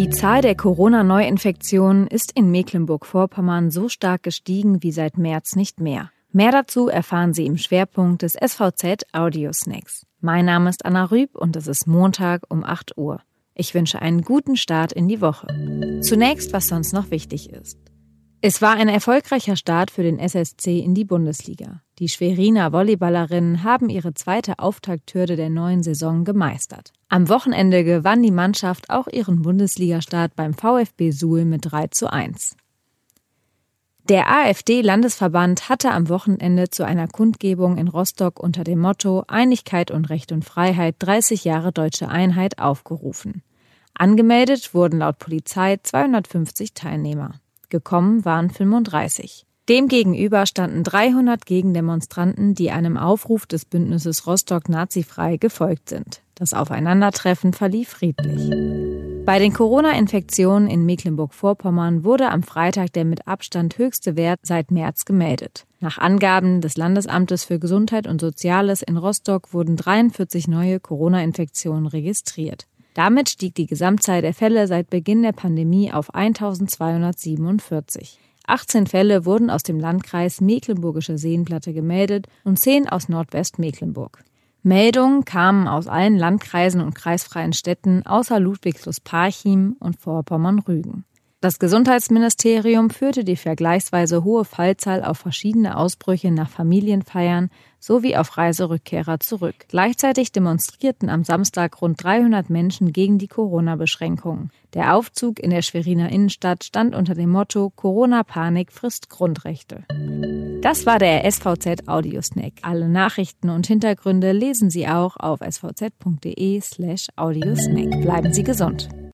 Die Zahl der Corona-Neuinfektionen ist in Mecklenburg-Vorpommern so stark gestiegen wie seit März nicht mehr. Mehr dazu erfahren Sie im Schwerpunkt des SVZ Audio Snacks. Mein Name ist Anna Rüb und es ist Montag um 8 Uhr. Ich wünsche einen guten Start in die Woche. Zunächst, was sonst noch wichtig ist. Es war ein erfolgreicher Start für den SSC in die Bundesliga. Die Schweriner Volleyballerinnen haben ihre zweite Auftakthürde der neuen Saison gemeistert. Am Wochenende gewann die Mannschaft auch ihren Bundesligastart beim VfB Suhl mit 3 zu 1. Der AfD-Landesverband hatte am Wochenende zu einer Kundgebung in Rostock unter dem Motto Einigkeit und Recht und Freiheit 30 Jahre deutsche Einheit aufgerufen. Angemeldet wurden laut Polizei 250 Teilnehmer. Gekommen waren 35. Demgegenüber standen 300 Gegendemonstranten, die einem Aufruf des Bündnisses Rostock Nazifrei gefolgt sind. Das Aufeinandertreffen verlief friedlich. Bei den Corona-Infektionen in Mecklenburg-Vorpommern wurde am Freitag der mit Abstand höchste Wert seit März gemeldet. Nach Angaben des Landesamtes für Gesundheit und Soziales in Rostock wurden 43 neue Corona-Infektionen registriert. Damit stieg die Gesamtzahl der Fälle seit Beginn der Pandemie auf 1247. 18 Fälle wurden aus dem Landkreis Mecklenburgische Seenplatte gemeldet und 10 aus Nordwestmecklenburg. Meldungen kamen aus allen Landkreisen und kreisfreien Städten außer Ludwigslust-Parchim und Vorpommern-Rügen. Das Gesundheitsministerium führte die vergleichsweise hohe Fallzahl auf verschiedene Ausbrüche nach Familienfeiern sowie auf Reiserückkehrer zurück. Gleichzeitig demonstrierten am Samstag rund 300 Menschen gegen die Corona-Beschränkungen. Der Aufzug in der Schweriner Innenstadt stand unter dem Motto Corona-Panik frisst Grundrechte. Das war der SVZ Audiosnack. Alle Nachrichten und Hintergründe lesen Sie auch auf svz.de slash audiosnack. Bleiben Sie gesund.